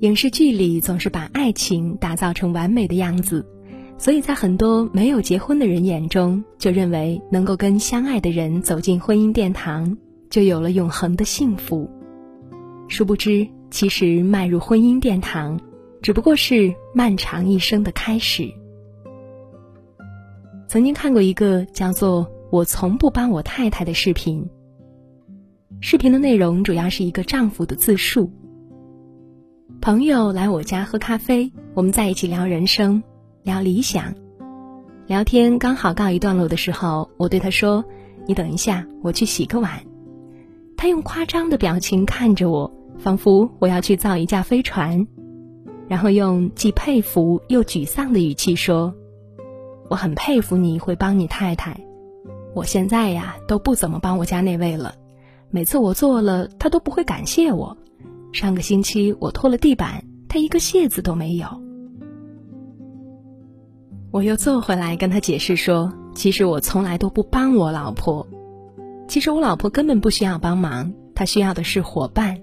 影视剧里总是把爱情打造成完美的样子，所以在很多没有结婚的人眼中，就认为能够跟相爱的人走进婚姻殿堂，就有了永恒的幸福。殊不知，其实迈入婚姻殿堂，只不过是漫长一生的开始。曾经看过一个叫做《我从不帮我太太》的视频。视频的内容主要是一个丈夫的自述。朋友来我家喝咖啡，我们在一起聊人生，聊理想。聊天刚好告一段落的时候，我对他说：“你等一下，我去洗个碗。”他用夸张的表情看着我，仿佛我要去造一架飞船，然后用既佩服又沮丧的语气说：“我很佩服你会帮你太太，我现在呀都不怎么帮我家那位了，每次我做了，他都不会感谢我。”上个星期我拖了地板，他一个谢字都没有。我又坐回来跟他解释说：“其实我从来都不帮我老婆，其实我老婆根本不需要帮忙，她需要的是伙伴。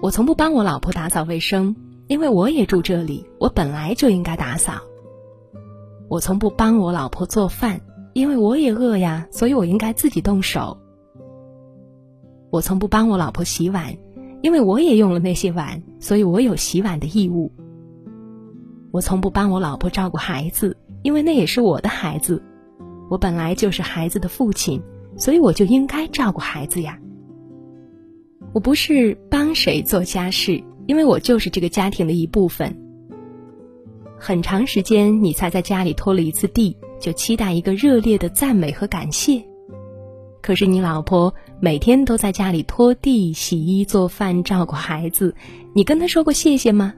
我从不帮我老婆打扫卫生，因为我也住这里，我本来就应该打扫。我从不帮我老婆做饭，因为我也饿呀，所以我应该自己动手。我从不帮我老婆洗碗。”因为我也用了那些碗，所以我有洗碗的义务。我从不帮我老婆照顾孩子，因为那也是我的孩子。我本来就是孩子的父亲，所以我就应该照顾孩子呀。我不是帮谁做家事，因为我就是这个家庭的一部分。很长时间你才在家里拖了一次地，就期待一个热烈的赞美和感谢。可是你老婆每天都在家里拖地、洗衣、做饭、照顾孩子，你跟她说过谢谢吗？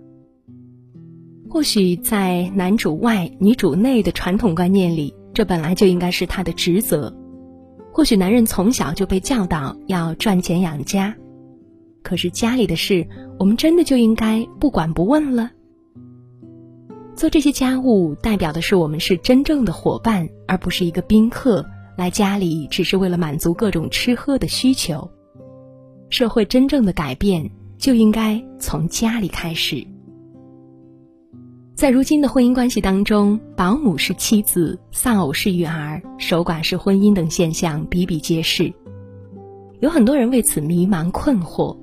或许在男主外女主内的传统观念里，这本来就应该是他的职责。或许男人从小就被教导要赚钱养家，可是家里的事，我们真的就应该不管不问了？做这些家务，代表的是我们是真正的伙伴，而不是一个宾客。来家里只是为了满足各种吃喝的需求，社会真正的改变就应该从家里开始。在如今的婚姻关系当中，保姆是妻子，丧偶是育儿，守寡是婚姻等现象比比皆是，有很多人为此迷茫困惑。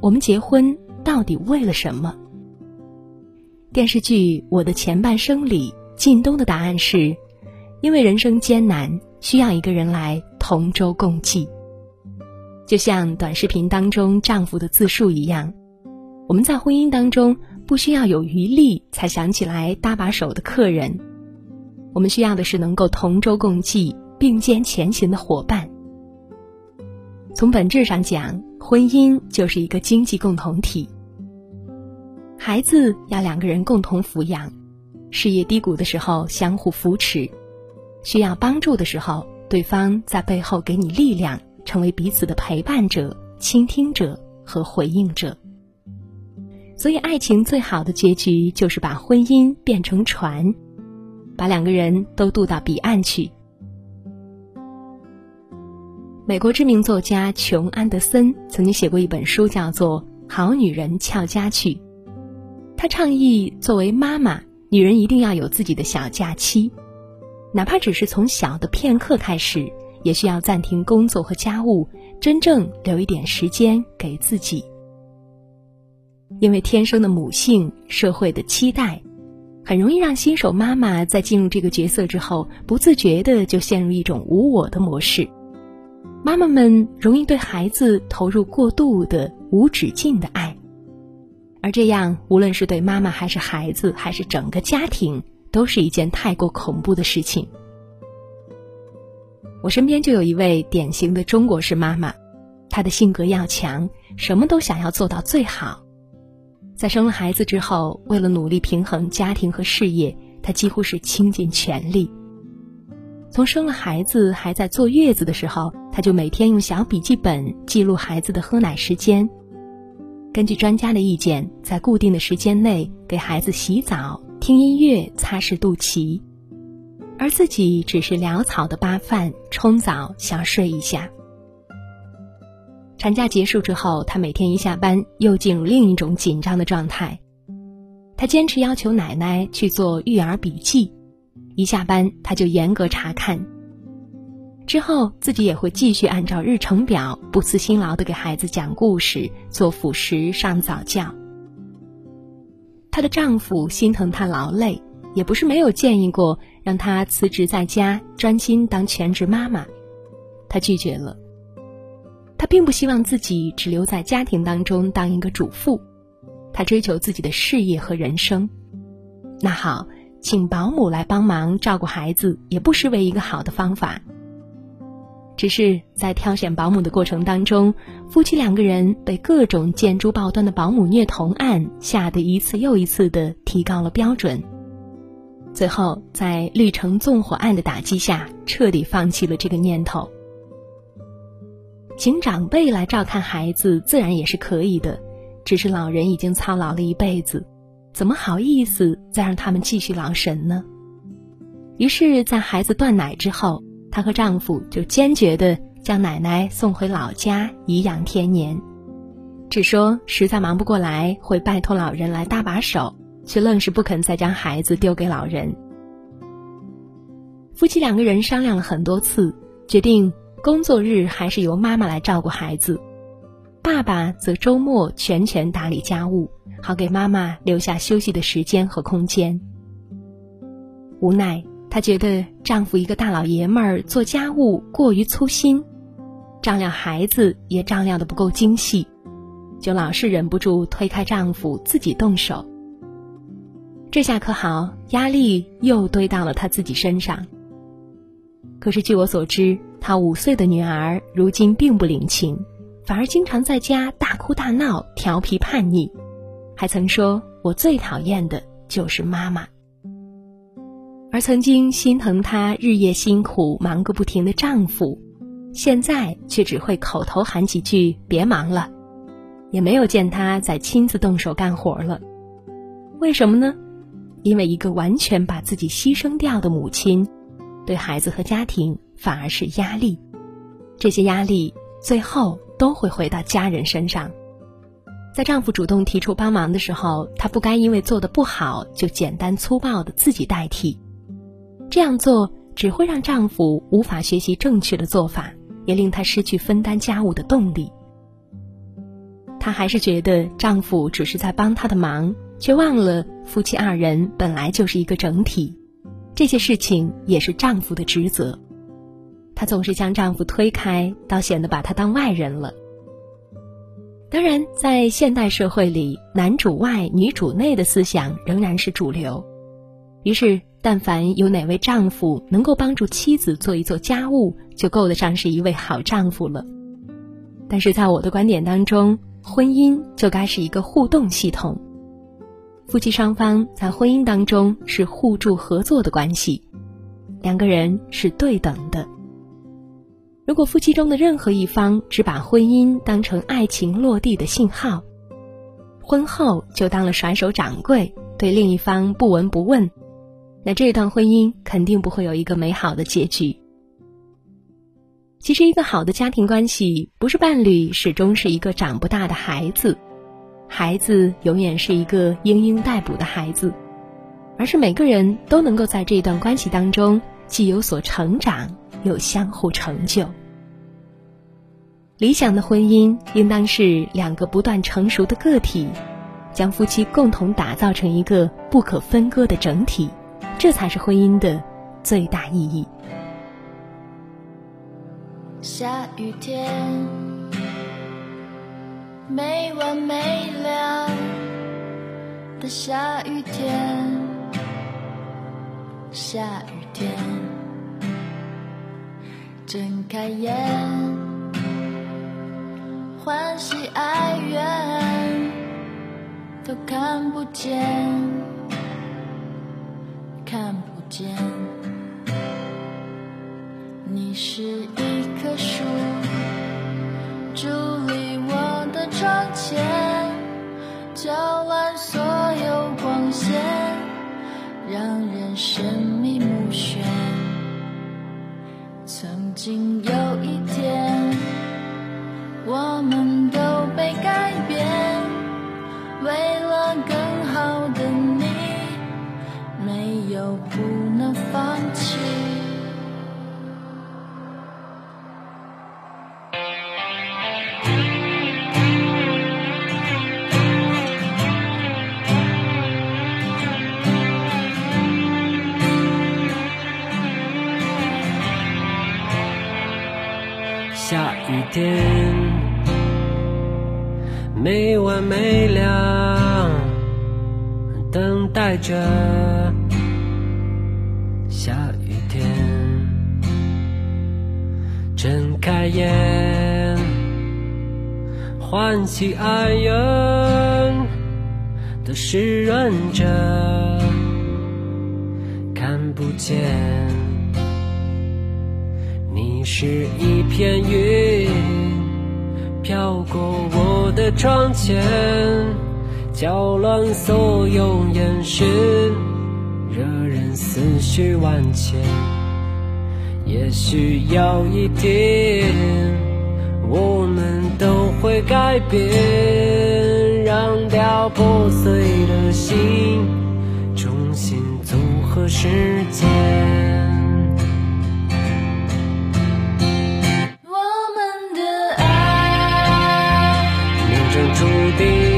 我们结婚到底为了什么？电视剧《我的前半生》里，靳东的答案是：因为人生艰难。需要一个人来同舟共济，就像短视频当中丈夫的自述一样，我们在婚姻当中不需要有余力才想起来搭把手的客人，我们需要的是能够同舟共济、并肩前行的伙伴。从本质上讲，婚姻就是一个经济共同体。孩子要两个人共同抚养，事业低谷的时候相互扶持。需要帮助的时候，对方在背后给你力量，成为彼此的陪伴者、倾听者和回应者。所以，爱情最好的结局就是把婚姻变成船，把两个人都渡到彼岸去。美国知名作家琼·安德森曾经写过一本书，叫做《好女人俏家趣》。他倡议，作为妈妈，女人一定要有自己的小假期。哪怕只是从小的片刻开始，也需要暂停工作和家务，真正留一点时间给自己。因为天生的母性、社会的期待，很容易让新手妈妈在进入这个角色之后，不自觉的就陷入一种无我的模式。妈妈们容易对孩子投入过度的、无止境的爱，而这样，无论是对妈妈还是孩子，还是整个家庭。都是一件太过恐怖的事情。我身边就有一位典型的中国式妈妈，她的性格要强，什么都想要做到最好。在生了孩子之后，为了努力平衡家庭和事业，她几乎是倾尽全力。从生了孩子还在坐月子的时候，她就每天用小笔记本记录孩子的喝奶时间，根据专家的意见，在固定的时间内给孩子洗澡。听音乐、擦拭肚脐，而自己只是潦草的扒饭、冲澡、想睡一下。产假结束之后，她每天一下班又进入另一种紧张的状态。她坚持要求奶奶去做育儿笔记，一下班她就严格查看。之后自己也会继续按照日程表，不辞辛劳的给孩子讲故事、做辅食、上早教。她的丈夫心疼她劳累，也不是没有建议过让她辞职在家专心当全职妈妈，她拒绝了。她并不希望自己只留在家庭当中当一个主妇，她追求自己的事业和人生。那好，请保姆来帮忙照顾孩子，也不失为一个好的方法。只是在挑选保姆的过程当中，夫妻两个人被各种见诸报端的保姆虐童案吓得一次又一次的提高了标准。最后，在绿城纵火案的打击下，彻底放弃了这个念头。请长辈来照看孩子，自然也是可以的。只是老人已经操劳了一辈子，怎么好意思再让他们继续劳神呢？于是，在孩子断奶之后，她和丈夫就坚决的将奶奶送回老家颐养天年，只说实在忙不过来，会拜托老人来搭把手，却愣是不肯再将孩子丢给老人。夫妻两个人商量了很多次，决定。工作日还是由妈妈来照顾孩子，爸爸则周末全权打理家务，好给妈妈留下休息的时间和空间。无奈，她觉得丈夫一个大老爷们儿做家务过于粗心，照料孩子也照料的不够精细，就老是忍不住推开丈夫自己动手。这下可好，压力又堆到了她自己身上。可是据我所知。她五岁的女儿如今并不领情，反而经常在家大哭大闹、调皮叛逆，还曾说：“我最讨厌的就是妈妈。”而曾经心疼她日夜辛苦、忙个不停的丈夫，现在却只会口头喊几句“别忙了”，也没有见他再亲自动手干活了。为什么呢？因为一个完全把自己牺牲掉的母亲，对孩子和家庭。反而是压力，这些压力最后都会回到家人身上。在丈夫主动提出帮忙的时候，她不该因为做的不好就简单粗暴的自己代替，这样做只会让丈夫无法学习正确的做法，也令她失去分担家务的动力。她还是觉得丈夫只是在帮她的忙，却忘了夫妻二人本来就是一个整体，这些事情也是丈夫的职责。她总是将丈夫推开，倒显得把他当外人了。当然，在现代社会里，男主外女主内的思想仍然是主流。于是，但凡有哪位丈夫能够帮助妻子做一做家务，就够得上是一位好丈夫了。但是在我的观点当中，婚姻就该是一个互动系统，夫妻双方在婚姻当中是互助合作的关系，两个人是对等的。如果夫妻中的任何一方只把婚姻当成爱情落地的信号，婚后就当了甩手掌柜，对另一方不闻不问，那这段婚姻肯定不会有一个美好的结局。其实，一个好的家庭关系，不是伴侣始终是一个长不大的孩子，孩子永远是一个嘤嘤待哺的孩子，而是每个人都能够在这段关系当中既有所成长。又相互成就。理想的婚姻应当是两个不断成熟的个体，将夫妻共同打造成一个不可分割的整体，这才是婚姻的最大意义。下雨天，没完没了的下雨天，下雨天。睁开眼，欢喜哀怨都看不见，看不见。你是一棵树，伫立我的窗前，照亮所有光线，让人生迷没完没了等待着下雨天，睁开眼，唤起爱人的湿润着，看不见。你是一片云，飘过我的窗前，搅乱所有眼神，惹人思绪万千。也许有一天，我们都会改变，让掉破碎的心，重新组合世界。注定。